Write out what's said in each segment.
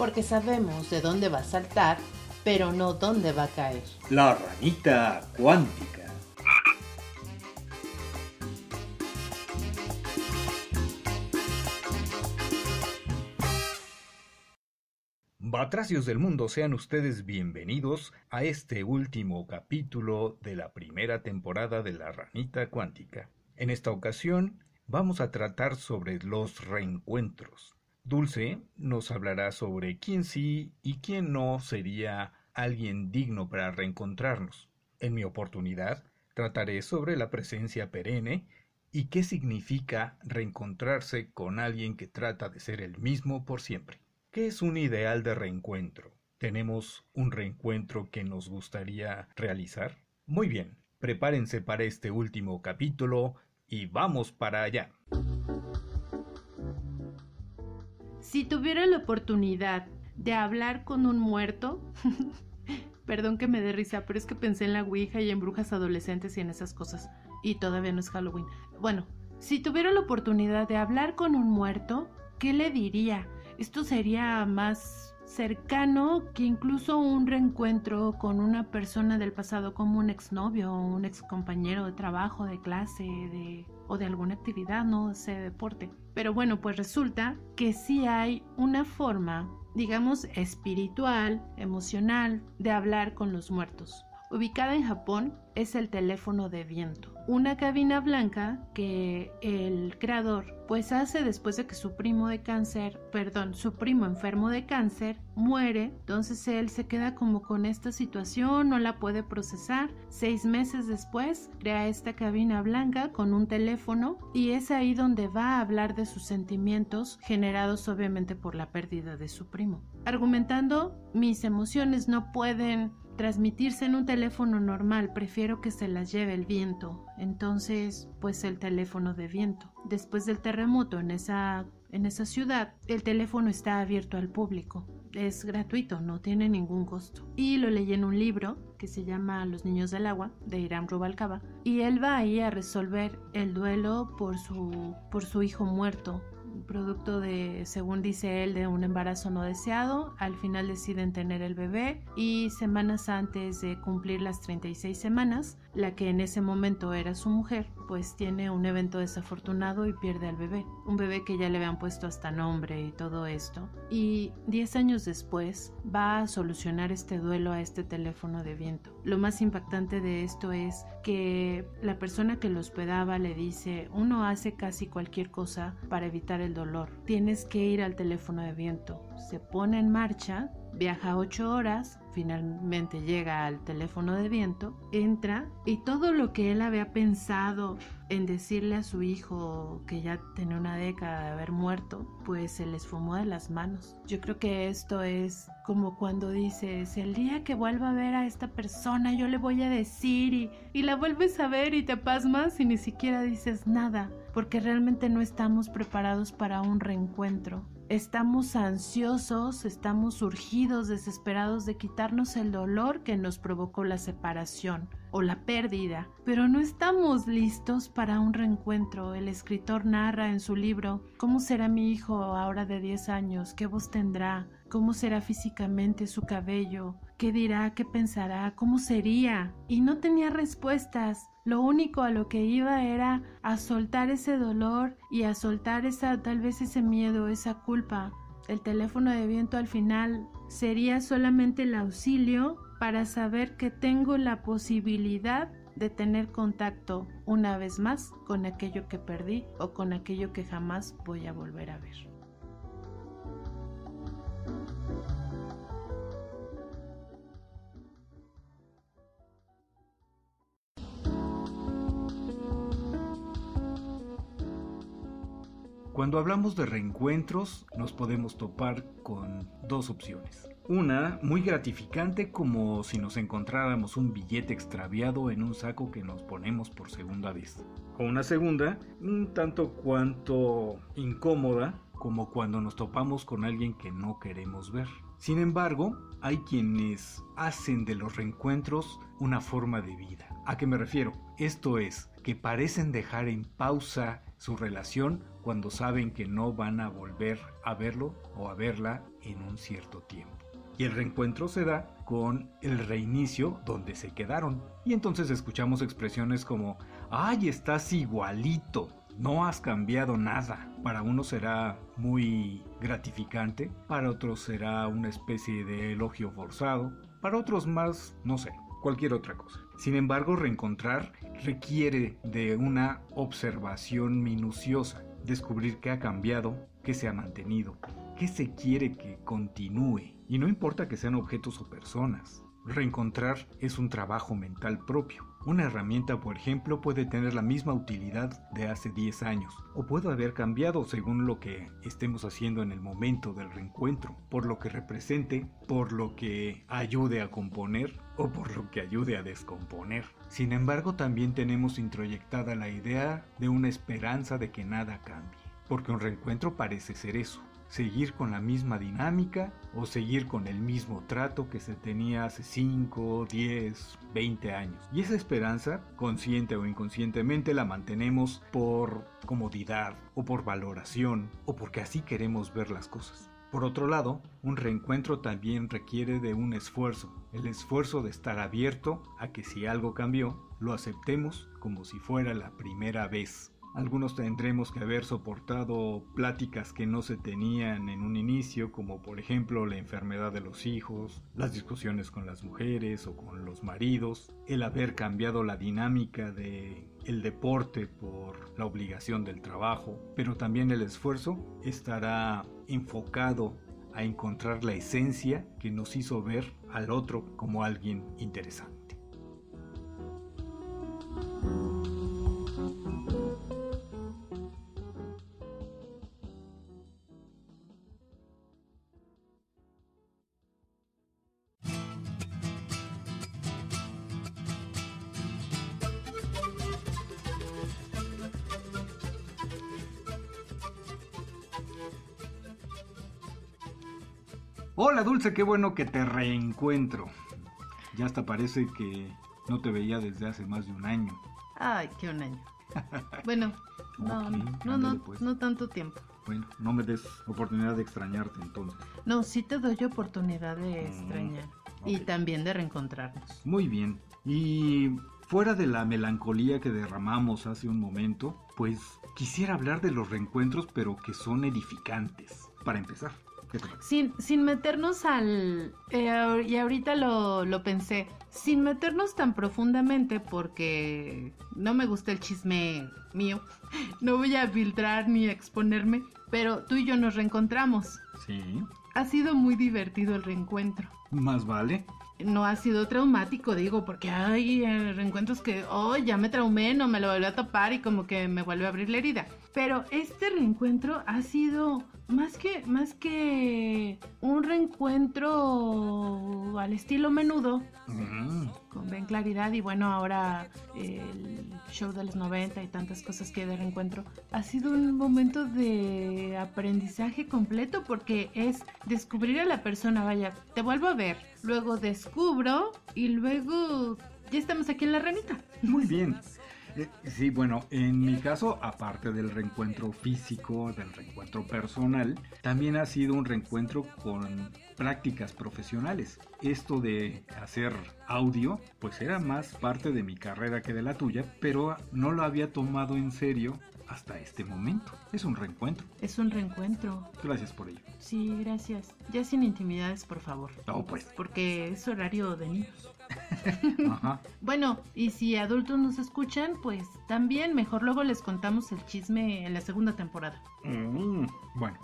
porque sabemos de dónde va a saltar, pero no dónde va a caer. La ranita cuántica. Batracios del mundo, sean ustedes bienvenidos a este último capítulo de la primera temporada de La Ranita Cuántica. En esta ocasión vamos a tratar sobre los reencuentros. Dulce nos hablará sobre quién sí y quién no sería alguien digno para reencontrarnos. En mi oportunidad, trataré sobre la presencia perenne y qué significa reencontrarse con alguien que trata de ser el mismo por siempre. ¿Qué es un ideal de reencuentro? ¿Tenemos un reencuentro que nos gustaría realizar? Muy bien, prepárense para este último capítulo y vamos para allá. Si tuviera la oportunidad de hablar con un muerto, perdón que me dé risa, pero es que pensé en la Ouija y en brujas adolescentes y en esas cosas, y todavía no es Halloween. Bueno, si tuviera la oportunidad de hablar con un muerto, ¿qué le diría? Esto sería más cercano que incluso un reencuentro con una persona del pasado como un exnovio o un excompañero de trabajo, de clase, de o de alguna actividad, no sé, deporte. Pero bueno, pues resulta que sí hay una forma, digamos, espiritual, emocional, de hablar con los muertos. Ubicada en Japón es el teléfono de viento, una cabina blanca que el creador pues hace después de que su primo de cáncer, perdón, su primo enfermo de cáncer muere, entonces él se queda como con esta situación, no la puede procesar. Seis meses después crea esta cabina blanca con un teléfono y es ahí donde va a hablar de sus sentimientos generados obviamente por la pérdida de su primo. Argumentando, mis emociones no pueden transmitirse en un teléfono normal, prefiero que se las lleve el viento. Entonces, pues el teléfono de viento. Después del terremoto en esa, en esa ciudad, el teléfono está abierto al público. Es gratuito, no tiene ningún costo. Y lo leí en un libro que se llama Los Niños del Agua, de Irán Rubalcaba. Y él va ahí a resolver el duelo por su, por su hijo muerto producto de, según dice él, de un embarazo no deseado. Al final deciden tener el bebé y semanas antes de cumplir las 36 semanas, la que en ese momento era su mujer, pues tiene un evento desafortunado y pierde al bebé. Un bebé que ya le habían puesto hasta nombre y todo esto. Y 10 años después va a solucionar este duelo a este teléfono de viento. Lo más impactante de esto es que la persona que lo hospedaba le dice, uno hace casi cualquier cosa para evitar el dolor. Tienes que ir al teléfono de viento. Se pone en marcha Viaja ocho horas, finalmente llega al teléfono de viento, entra y todo lo que él había pensado en decirle a su hijo que ya tenía una década de haber muerto, pues se les fumó de las manos. Yo creo que esto es como cuando dices, el día que vuelva a ver a esta persona yo le voy a decir y, y la vuelves a ver y te pasmas y ni siquiera dices nada, porque realmente no estamos preparados para un reencuentro. Estamos ansiosos, estamos urgidos, desesperados de quitarnos el dolor que nos provocó la separación o la pérdida, pero no estamos listos para un reencuentro. El escritor narra en su libro cómo será mi hijo ahora de 10 años, qué voz tendrá, cómo será físicamente su cabello, qué dirá, qué pensará, cómo sería. Y no tenía respuestas. Lo único a lo que iba era a soltar ese dolor y a soltar esa tal vez ese miedo, esa culpa. El teléfono de viento al final sería solamente el auxilio para saber que tengo la posibilidad de tener contacto una vez más con aquello que perdí o con aquello que jamás voy a volver a ver. Cuando hablamos de reencuentros nos podemos topar con dos opciones. Una muy gratificante como si nos encontráramos un billete extraviado en un saco que nos ponemos por segunda vez. O una segunda un tanto cuanto incómoda como cuando nos topamos con alguien que no queremos ver. Sin embargo, hay quienes hacen de los reencuentros una forma de vida. ¿A qué me refiero? Esto es, que parecen dejar en pausa su relación cuando saben que no van a volver a verlo o a verla en un cierto tiempo. Y el reencuentro se da con el reinicio donde se quedaron. Y entonces escuchamos expresiones como, ay, estás igualito, no has cambiado nada. Para uno será muy gratificante, para otros será una especie de elogio forzado, para otros más, no sé, cualquier otra cosa. Sin embargo, reencontrar requiere de una observación minuciosa, descubrir qué ha cambiado, qué se ha mantenido, qué se quiere que continúe. Y no importa que sean objetos o personas. Reencontrar es un trabajo mental propio. Una herramienta, por ejemplo, puede tener la misma utilidad de hace 10 años, o puede haber cambiado según lo que estemos haciendo en el momento del reencuentro, por lo que represente, por lo que ayude a componer o por lo que ayude a descomponer. Sin embargo, también tenemos introyectada la idea de una esperanza de que nada cambie, porque un reencuentro parece ser eso, seguir con la misma dinámica o seguir con el mismo trato que se tenía hace 5, 10, 20 años. Y esa esperanza, consciente o inconscientemente, la mantenemos por comodidad o por valoración o porque así queremos ver las cosas. Por otro lado, un reencuentro también requiere de un esfuerzo, el esfuerzo de estar abierto a que si algo cambió, lo aceptemos como si fuera la primera vez algunos tendremos que haber soportado pláticas que no se tenían en un inicio, como por ejemplo la enfermedad de los hijos, las discusiones con las mujeres o con los maridos, el haber cambiado la dinámica de el deporte por la obligación del trabajo, pero también el esfuerzo estará enfocado a encontrar la esencia que nos hizo ver al otro como alguien interesante. Qué bueno que te reencuentro. Ya hasta parece que no te veía desde hace más de un año. Ay, qué un año. bueno, no, no, no, pues. no tanto tiempo. Bueno, no me des oportunidad de extrañarte entonces. No, sí te doy oportunidad de mm, extrañar y también de reencontrarnos. Muy bien. Y fuera de la melancolía que derramamos hace un momento, pues quisiera hablar de los reencuentros, pero que son edificantes, para empezar. Sin, sin meternos al... Eh, y ahorita lo, lo pensé, sin meternos tan profundamente porque no me gusta el chisme mío, no voy a filtrar ni a exponerme, pero tú y yo nos reencontramos. Sí. Ha sido muy divertido el reencuentro. Más vale no ha sido traumático, digo, porque hay eh, reencuentros que, oh, ya me traumé, no me lo volví a topar y como que me vuelve a abrir la herida. Pero este reencuentro ha sido más que, más que un reencuentro al estilo menudo. Con Ben Claridad y bueno, ahora el show de los 90 y tantas cosas que de reencuentro, ha sido un momento de aprendizaje completo porque es descubrir a la persona, vaya, te vuelvo a ver, luego descubro y luego ya estamos aquí en la ranita. Muy bien. Eh, sí, bueno, en mi caso, aparte del reencuentro físico, del reencuentro personal, también ha sido un reencuentro con prácticas profesionales. Esto de hacer audio, pues era más parte de mi carrera que de la tuya, pero no lo había tomado en serio hasta este momento. Es un reencuentro. Es un reencuentro. Gracias por ello. Sí, gracias. Ya sin intimidades, por favor. No, pues. Porque es horario de niños. Ajá. Bueno, y si adultos nos escuchan, pues también mejor luego les contamos el chisme en la segunda temporada. Mm, bueno,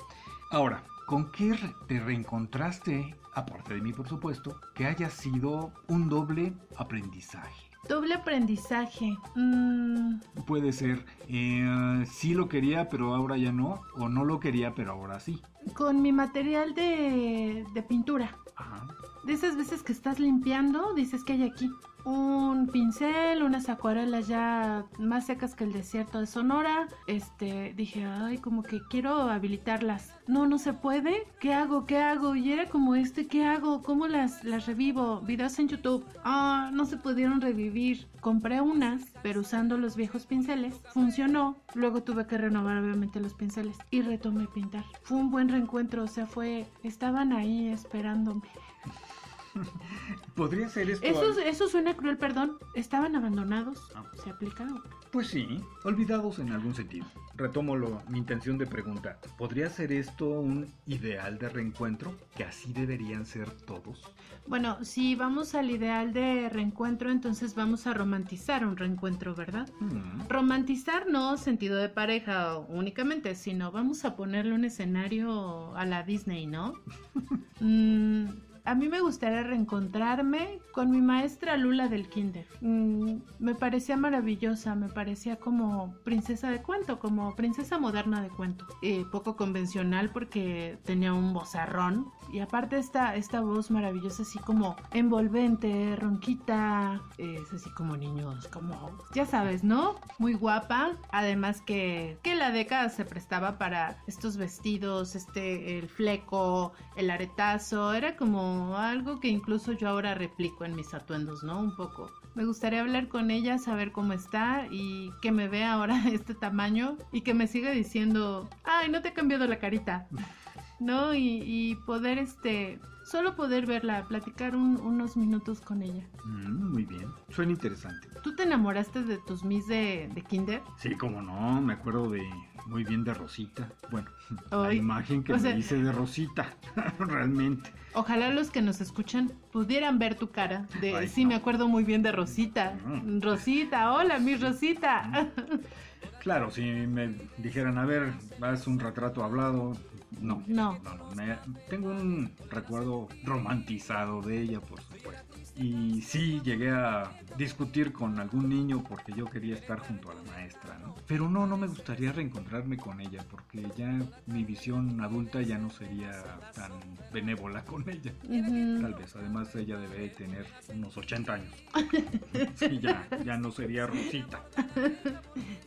ahora, ¿con qué te reencontraste, aparte de mí por supuesto, que haya sido un doble aprendizaje? Doble aprendizaje. Mm. Puede ser, eh, sí lo quería, pero ahora ya no, o no lo quería, pero ahora sí. Con mi material de, de pintura. Ajá. De esas veces que estás limpiando, dices que hay aquí. un pincel, unas acuarelas ya más secas que el desierto de Sonora. Este, dije, ay, como que quiero habilitarlas. No, no se puede. ¿Qué hago? ¿Qué hago? Y era como este, ¿qué hago? ¿Cómo las, las revivo? Videos en YouTube. Ah, no se pudieron revivir. Compré unas, pero usando los viejos pinceles. Funcionó. Luego tuve que renovar obviamente los pinceles y retomé pintar. Fue un buen reencuentro, o sea, fue, estaban ahí esperándome. Podría ser esto. Eso, eso suena cruel, perdón. Estaban abandonados. Ah. ¿Se aplica? Pues sí, olvidados en algún sentido. Retomo lo- mi intención de pregunta. ¿Podría ser esto un ideal de reencuentro? ¿Que así deberían ser todos? Bueno, si vamos al ideal de reencuentro, entonces vamos a romantizar un reencuentro, ¿verdad? Mm, Romantizar no sentido de pareja únicamente, sino vamos a ponerle un escenario a la Disney, ¿no? Mm, a mí me gustaría reencontrarme con mi maestra Lula del Kinder. Mm, me parecía maravillosa, me parecía como princesa de cuento, como princesa moderna de cuento. Eh, poco convencional porque tenía un vozarrón y aparte esta, esta voz maravillosa así como envolvente, ronquita, eh, es así como niños, como, ya sabes, ¿no? Muy guapa, además que, que la década se prestaba para estos vestidos, este, el fleco, el aretazo, era como algo que incluso yo ahora replico en mis atuendos, ¿no? Un poco. Me gustaría hablar con ella, saber cómo está y que me vea ahora este tamaño y que me siga diciendo, ay, no te he cambiado la carita. ¿no? Y, y poder, este, solo poder verla, platicar un- unos minutos con ella. mm, muy bien. Suena interesante. ¿Tú te enamoraste de tus Miss de, de Kinder? Sí, como no, me acuerdo de muy bien de Rosita. Bueno, la imagen que me sea- hice de Rosita, realmente. Ojalá los que nos escuchan pudieran ver tu cara de, Ay, sí, no. me acuerdo muy bien de Rosita. Mm. Rosita, hola, mi Rosita. Claro, si me dijeran, a ver, haz un retrato hablado, no. No. No, no, me- tengo un recuerdo romantizado de ella, por supuesto. Y sí, llegué a discutir con algún niño porque yo quería estar junto a la maestra, ¿no? Pero no, no me gustaría reencontrarme con ella porque ya mi visión adulta ya no sería tan benévola con ella. Tal vez, además ella debe tener unos 80 años. Sí, ya, ya no sería Rosita.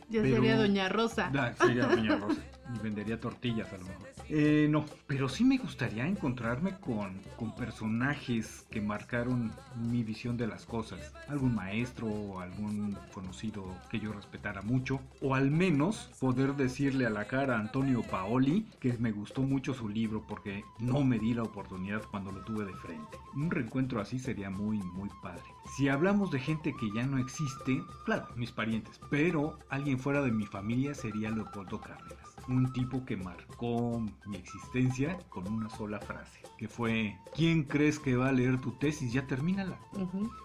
Ya Pero- sería Doña Rosa. Ah, sería Doña Rosa. Y vendería tortillas a lo mejor. Eh, no, pero sí me gustaría encontrarme con, con personajes que marcaron mi visión de las cosas. Algún maestro o algún conocido que yo respetara mucho. O al menos poder decirle a la cara a Antonio Paoli que me gustó mucho su libro porque no me di la oportunidad cuando lo tuve de frente. Un reencuentro así sería muy, muy padre. Si hablamos de gente que ya no existe, claro, mis parientes, pero alguien fuera de mi familia sería Leopoldo Cárdenas. Un tipo que marcó mi existencia con una sola frase, que fue, ¿quién crees que va a leer tu tesis? Ya termínala.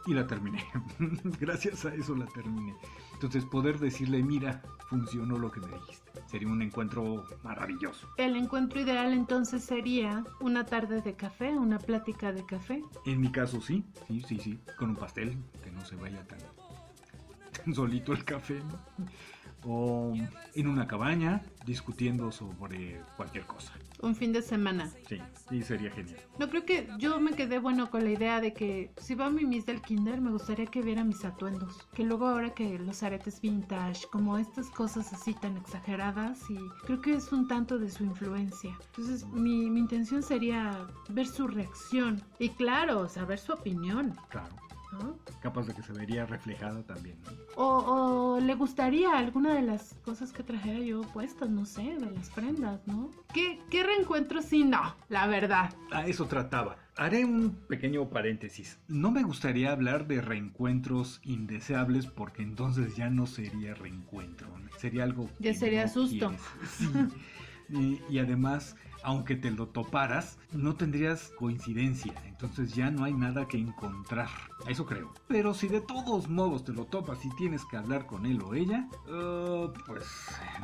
Y la terminé. Gracias a eso la terminé. Entonces poder decirle, mira, funcionó lo que me dijiste. Sería un encuentro maravilloso. El encuentro ideal entonces sería una tarde de café, una plática de café. En mi caso sí, sí, sí, sí. Con un pastel, que no se vaya tan, tan solito el café, ¿no? O en una cabaña, discutiendo sobre cualquier cosa. Un fin de semana. Sí, sí, sería genial. No creo que yo me quedé bueno con la idea de que si va mi Miss del Kinder me gustaría que viera mis atuendos. Que luego ahora que los aretes vintage, como estas cosas así tan exageradas y creo que es un tanto de su influencia. Entonces mi, mi intención sería ver su reacción y claro, saber su opinión. Claro. ¿No? Capaz de que se vería reflejada también, ¿no? O, o le gustaría alguna de las cosas que trajera yo puestas, no sé, de las prendas, ¿no? ¿Qué, qué reencuentro sí? No, la verdad. A eso trataba. Haré un pequeño paréntesis. No me gustaría hablar de reencuentros indeseables porque entonces ya no sería reencuentro. Sería algo... Ya que sería no susto. Sí. Y, y además, aunque te lo toparas, no tendrías coincidencia. Entonces ya no hay nada que encontrar. Eso creo. Pero si de todos modos te lo topas y tienes que hablar con él o ella, uh, pues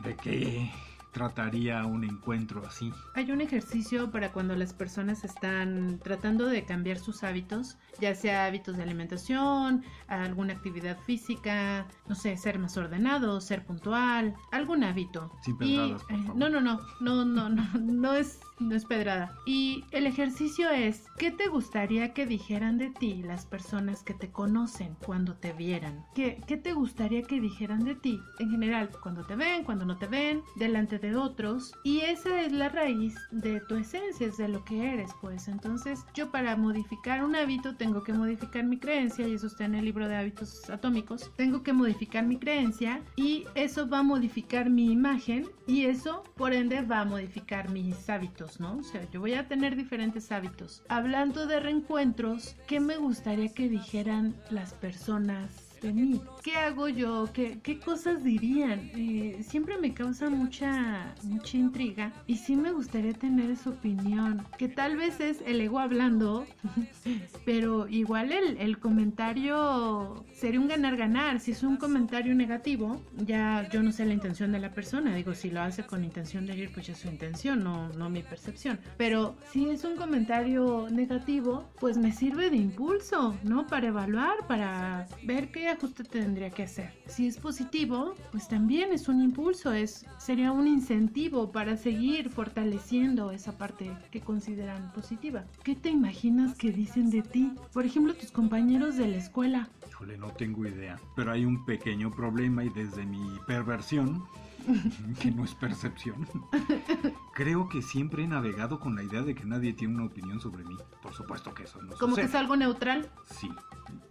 de qué trataría un encuentro así. Hay un ejercicio para cuando las personas están tratando de cambiar sus hábitos, ya sea hábitos de alimentación, alguna actividad física, no sé, ser más ordenado, ser puntual, algún hábito. Sin pedradas, por eh, favor. no, no, no, no, no, no, no es no es pedrada. Y el ejercicio es, ¿qué te gustaría que dijeran de ti las personas que te conocen cuando te vieran? ¿Qué, ¿Qué te gustaría que dijeran de ti en general, cuando te ven, cuando no te ven, delante de otros? Y esa es la raíz de tu esencia, es de lo que eres, pues. Entonces, yo para modificar un hábito tengo que modificar mi creencia, y eso está en el libro de hábitos atómicos. Tengo que modificar mi creencia y eso va a modificar mi imagen y eso, por ende, va a modificar mis hábitos. ¿no? O sea, yo voy a tener diferentes hábitos. Hablando de reencuentros, ¿qué me gustaría que dijeran las personas de mí? ¿Qué hago yo? ¿Qué, qué cosas dirían? Eh, siempre me causa mucha, mucha intriga y sí me gustaría tener su opinión, que tal vez es el ego hablando, pero igual el, el comentario sería un ganar-ganar. Si es un comentario negativo, ya yo no sé la intención de la persona. Digo, si lo hace con intención de herir, pues ya es su intención, no, no mi percepción. Pero si es un comentario negativo, pues me sirve de impulso, ¿no? Para evaluar, para ver qué ajuste tendría que hacer. Si es positivo, pues también es un impulso, es, sería un incentivo para seguir fortaleciendo esa parte que consideran positiva. ¿Qué te imaginas que dicen de ti? Por ejemplo, tus compañeros de la escuela. Híjole, no tengo idea. Pero hay un pequeño problema y desde mi perversión, que no es percepción, creo que siempre he navegado con la idea de que nadie tiene una opinión sobre mí. Por supuesto que eso no Como sucede. que es algo neutral. Sí,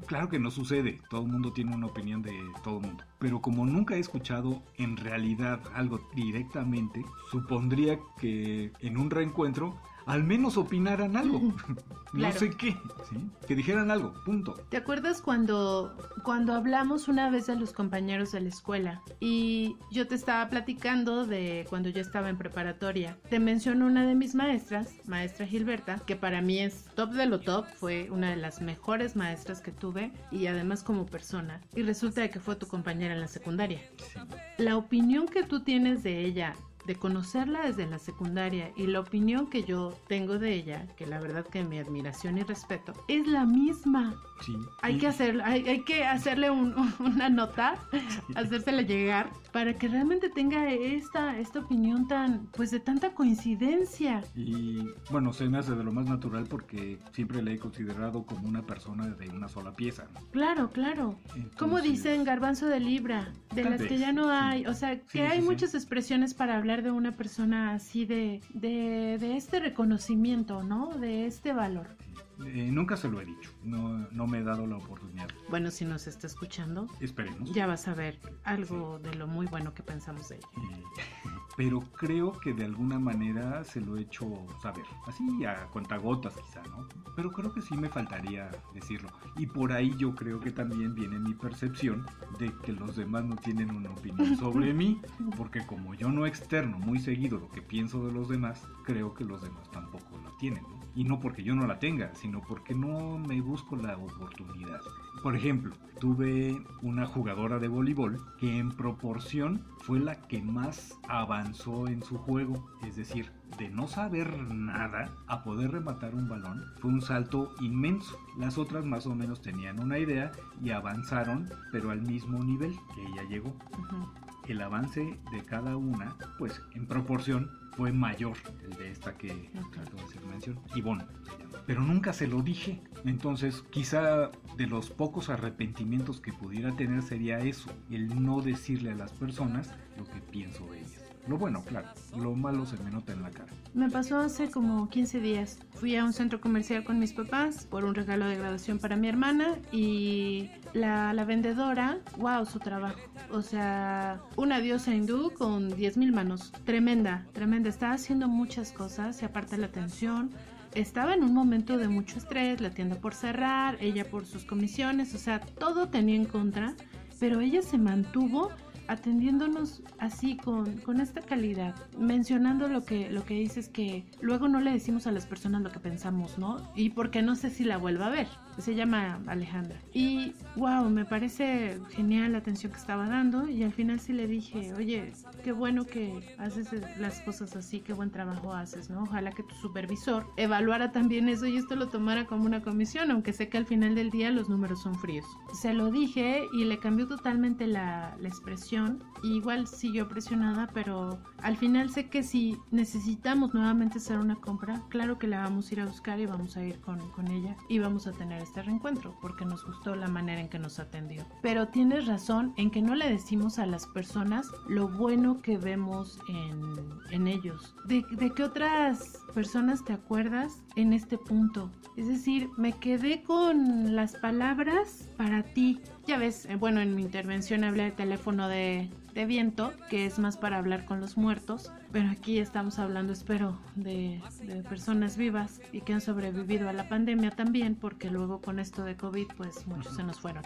claro que no sucede. Todo el mundo tiene una opinión de todo el mundo. Pero como nunca he escuchado en realidad algo directamente, supondría que en un reencuentro al menos opinaran algo. no Claro. sé qué, ¿sí? Que dijeran algo, punto. ¿Te acuerdas cuando, cuando hablamos una vez de los compañeros de la escuela? Y yo te estaba platicando de cuando yo estaba en preparatoria. Te menciono una de mis maestras, maestra Gilberta, que para mí es top de lo top, fue una de las mejores maestras que tuve y además como persona. Y resulta que fue tu compañera en la secundaria. Sí. La opinión que tú tienes de ella, de conocerla desde la secundaria y la opinión que yo tengo de ella, que la verdad que mi admiración y respeto, es la misma. Sí. Hay Y- que, hacer, hay, hay que hacerle un- una nota, hacérsela llegar, para que realmente tenga esta, esta opinión tan, pues de tanta coincidencia. Y bueno, se me hace de lo más natural porque siempre le he considerado como una persona de una sola pieza. ¿no? Claro, claro. Como Entonces, dicen garbanzo de libra, de Tal las que vez, ya no sí. hay. O sea, que Sí, hay sí, sí. muchas expresiones para hablar de una persona así de, de, de este reconocimiento, ¿no? De este valor. eh, nunca se lo he dicho, no, no me he dado la oportunidad. Bueno, si nos está escuchando, Esperemos. ya vas a ver algo de lo muy bueno que pensamos de ella. Eh, pero creo que de alguna manera se lo he hecho saber. Así a cuentagotas quizá, ¿no? Pero creo que sí me faltaría decirlo. Y por ahí yo creo que también viene mi percepción de que los demás no tienen una opinión sobre mí. Porque como yo no externo muy seguido lo que pienso de los demás, creo que los demás tampoco lo tienen. ¿no? Y no porque yo no la tenga, sino porque no me busco la oportunidad. Por ejemplo, tuve una jugadora de voleibol que en proporción fue la que más avanzó en su juego. Es decir, de no saber nada a poder rematar un balón fue un salto inmenso. Las otras más o menos tenían una idea y avanzaron, pero al mismo nivel que ella llegó. El avance de cada una, pues en proporción, fue mayor el de esta que acabo de hacer mención. Ivonne. Pero nunca se lo dije. Entonces, quizá de los pocos arrepentimientos que pudiera tener sería eso, el no decirle a las personas lo que pienso de ellas. Lo bueno, claro, lo malo se me nota en la cara. Me pasó hace como 15 días. Fui a un centro comercial con mis papás por un regalo de graduación para mi hermana y la, la vendedora, wow, su trabajo. O sea, una diosa hindú con 10.000 manos. Tremenda, tremenda. Estaba haciendo muchas cosas y aparte la atención. Estaba en un momento de mucho estrés, la tienda por cerrar, ella por sus comisiones, o sea, todo tenía en contra, pero ella se mantuvo atendiéndonos así con, con esta calidad, mencionando lo que, lo que dices que luego no le decimos a las personas lo que pensamos, ¿no? Y porque no sé si la vuelva a ver. Se llama Alejandra. Y wow, me parece genial la atención que estaba dando y al final sí le dije, oye, qué bueno que haces las cosas así, qué buen trabajo haces, ¿no? Ojalá que tu supervisor evaluara también eso y esto lo tomara como una comisión, aunque sé que al final del día los números son fríos. Se lo dije y le cambió totalmente la, la expresión. igual siguió presionada, pero al final sé que si necesitamos nuevamente hacer una compra, claro que la vamos a ir a buscar y vamos a ir con, con ella y vamos a tener este reencuentro porque nos gustó la manera en que nos atendió. Pero tienes razón en que no le decimos a las personas lo bueno que vemos en, en ellos. ¿De, ¿De qué otras personas te acuerdas en este punto? Es decir, me quedé con las palabras para ti. Ya ves, eh, bueno, en mi intervención hablé de teléfono de, de viento, que es más para hablar con los muertos, pero aquí estamos hablando, espero, de, de, personas vivas y que han sobrevivido a la pandemia también, porque luego con esto de COVID, pues muchos se nos fueron.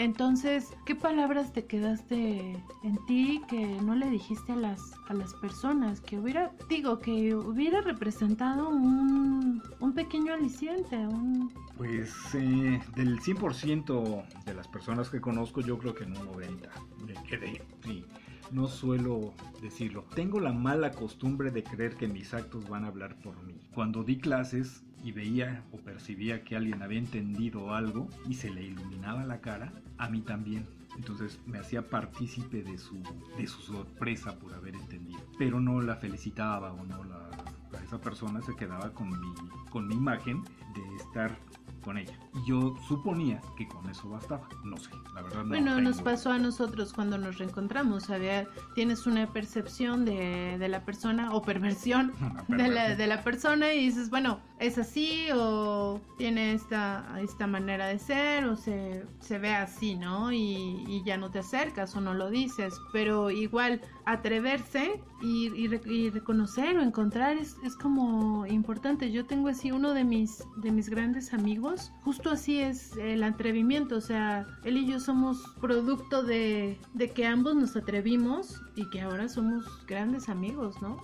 Entonces, ¿qué palabras te quedaste en ti que no le dijiste a las, a las personas? Que hubiera, digo, que hubiera representado un, un pequeño aliciente, un... Pues eh, del 100% de las personas que conozco, yo creo que en un 90 me quedé. Sí, no suelo decirlo. Tengo la mala costumbre de creer que mis actos van a hablar por mí. Cuando di clases, y veía o percibía que alguien había entendido algo y se le iluminaba la cara, a mí también. Entonces me hacía partícipe de su, de su sorpresa por haber entendido. Pero no la felicitaba o no la... Esa persona se quedaba con mi, con mi imagen de estar con ella. Y yo suponía que con eso bastaba. No sé, la verdad no. Bueno, nos pasó a nosotros cuando nos reencontramos. Había, tienes una percepción de, de la persona o perversión, de, la, de la persona y dices, bueno, es así o tiene esta, esta manera de ser o se, se ve así, ¿no? Y, y, ya no te acercas o no lo dices. Pero igual atreverse y, y, reconocer o encontrar es, es como importante. Yo tengo así uno de mis, de mis grandes amigos justo así es el atrevimiento, o sea, él y yo somos producto de, de, que ambos nos atrevimos y que ahora somos grandes amigos, ¿no?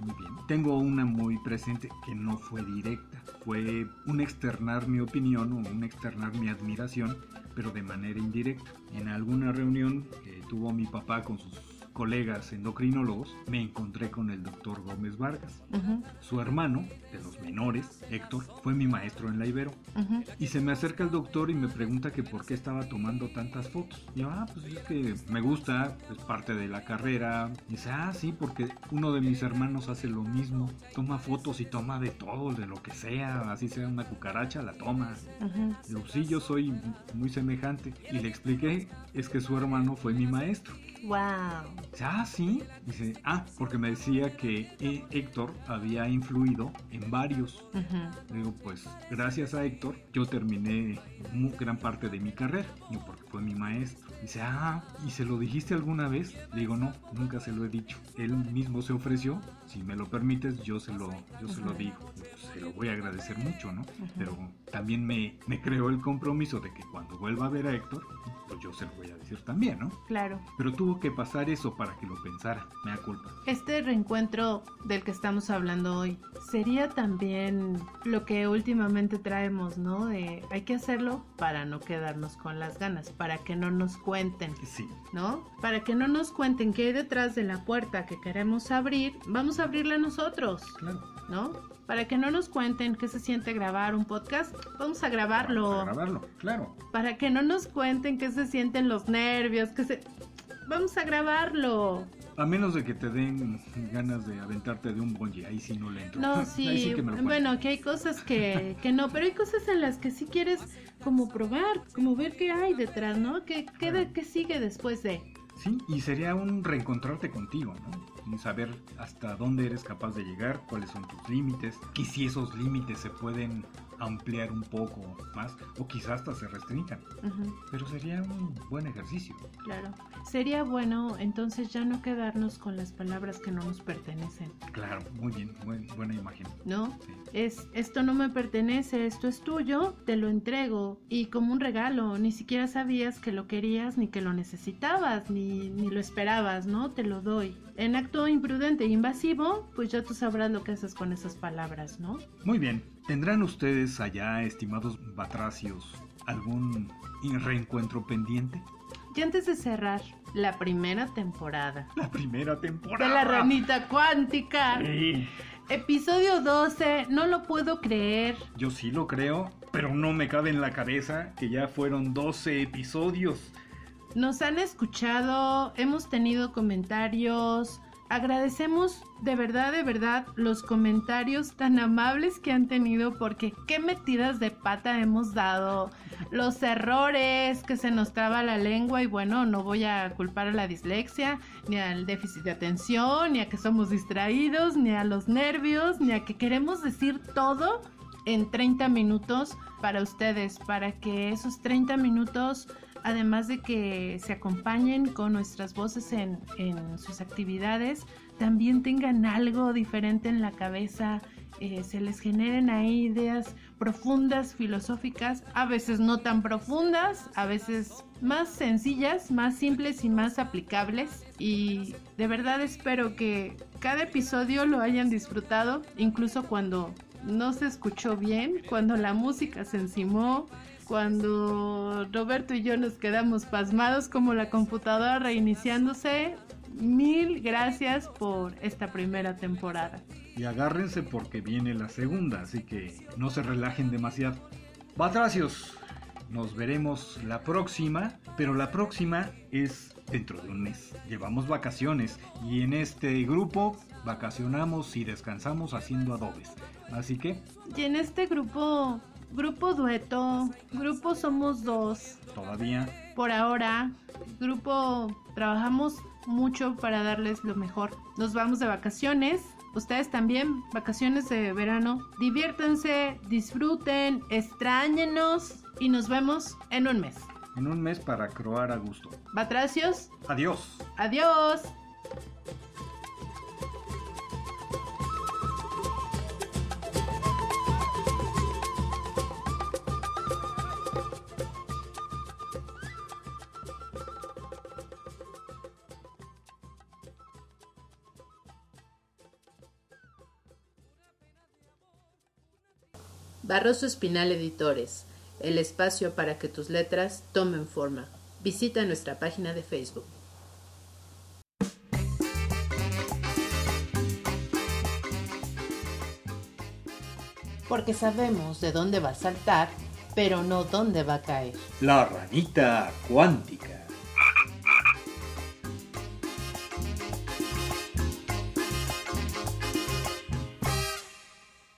Muy bien. Tengo una muy presente que no fue directa, fue un externar mi opinión o un externar mi admiración, pero de manera indirecta. En alguna reunión que tuvo mi papá con sus colegas endocrinólogos, me encontré con el doctor Gómez Vargas. Uh -huh. Su hermano, de los menores, Héctor, fue mi maestro en la Ibero. Uh -huh. Y se me acerca el doctor y me pregunta que por qué estaba tomando tantas fotos. Y yo, ah, pues es que me gusta, es parte de la carrera. Y dice, ah, sí, porque uno de mis hermanos hace lo mismo. Toma fotos y toma de todo, de lo que sea, así sea una cucaracha, la toma. Uh -huh. Digo, sí, yo soy muy semejante. Y le expliqué, es que su hermano fue mi maestro. Wow. Ah, sí. Dice, ah, porque me decía que eh, Héctor había influido en varios. Uh -huh. Digo, pues gracias a Héctor yo terminé muy, gran parte de mi carrera. Digo, porque fue mi maestro. Dice, ah, ¿y se lo dijiste alguna vez? Digo, no, nunca se lo he dicho. Él mismo se ofreció. Si me lo permites, yo se lo, yo se lo digo. Pues, se lo voy a agradecer mucho, ¿no? Pero también me, me creó el compromiso de que cuando vuelva a ver a Héctor, pues yo se lo voy a decir también, ¿no? Claro. Pero tuvo que pasar eso para que lo pensara, me da culpa. Este reencuentro del que estamos hablando hoy sería también lo que últimamente traemos, ¿no? De hay que hacerlo para no quedarnos con las ganas, para que no nos cuenten, sí. ¿no? Para que no nos cuenten qué hay detrás de la puerta que queremos abrir, vamos a abrirla nosotros, claro. ¿no? Para que no nos cuenten qué se siente grabar un podcast, vamos a grabarlo. Vamos a grabarlo, claro. Para que no nos cuenten qué se sienten los nervios, que se... Vamos a grabarlo. A menos de que te den ganas de aventarte de un bungee, ahí sí no le entro. No, sí, sí que bueno, que hay cosas que, que no, pero hay cosas en las que sí quieres como probar, como ver qué hay detrás, ¿no? ¿Qué, qué, qué sigue después de? Sí, y sería un reencontrarte contigo, ¿no? Y saber hasta dónde eres capaz de llegar, cuáles son tus límites, y si esos límites se pueden ampliar un poco más o quizás hasta se restringan. Pero sería un buen ejercicio. claro. Sería bueno entonces ya no quedarnos con las palabras que no nos pertenecen, Claro, muy bien, buen- buena imagen. ¿no? Sí. Es, esto no me pertenece, esto es tuyo, te lo entrego. Y como un regalo, ni siquiera sabías que lo querías, ni que lo necesitabas, ni, ni lo esperabas, ¿no? Te lo doy. En acto imprudente e invasivo, pues ya tú sabrás lo que haces con esas palabras, ¿no? Muy bien, ¿tendrán ustedes allá, estimados batracios, algún reencuentro pendiente? Y antes de cerrar la primera temporada La primera temporada. de La Ranita Cuántica, Sí, episodio 12, no lo puedo creer. yo sí lo creo, pero no me cabe en la cabeza que ya fueron 12 episodios. Nos han escuchado, hemos tenido comentarios. Agradecemos de verdad, de verdad los comentarios tan amables que han tenido porque qué metidas de pata hemos dado, los errores que se nos traba la lengua y bueno, no voy a culpar a la dislexia, ni al déficit de atención, ni a que somos distraídos, ni a los nervios, ni a que queremos decir todo en 30 minutos para ustedes, para que esos 30 minutos además de que se acompañen con nuestras voces en, sus actividades, también tengan algo diferente en la cabeza, eh, se les generen ahí ideas profundas, filosóficas, a veces no tan profundas, a veces más sencillas, más simples y más aplicables. Y de verdad espero que cada episodio lo hayan disfrutado, incluso cuando no se escuchó bien, cuando la música se encimó, cuando Roberto y yo nos quedamos pasmados como la computadora reiniciándose. Mil gracias por esta primera temporada. Y agárrense porque viene la segunda, así que no se relajen demasiado. Batracios, nos veremos la próxima, pero la próxima es dentro de un mes. Llevamos vacaciones y en este grupo vacacionamos y descansamos haciendo adobes. Así que Y en este grupo, grupo dueto, grupo somos dos. todavía Por ahora, grupo trabajamos mucho para darles lo mejor. Nos vamos de vacaciones. Ustedes también, vacaciones de verano. Diviértanse, disfruten, extrañenos y nos vemos en un mes. en un mes para croar a gusto. Batracios, Adiós. adiós. Barroso Espinal Editores, el espacio para que tus letras tomen forma. Visita nuestra página de Facebook. Porque sabemos de dónde va a saltar, pero no dónde va a caer. La ranita cuántica.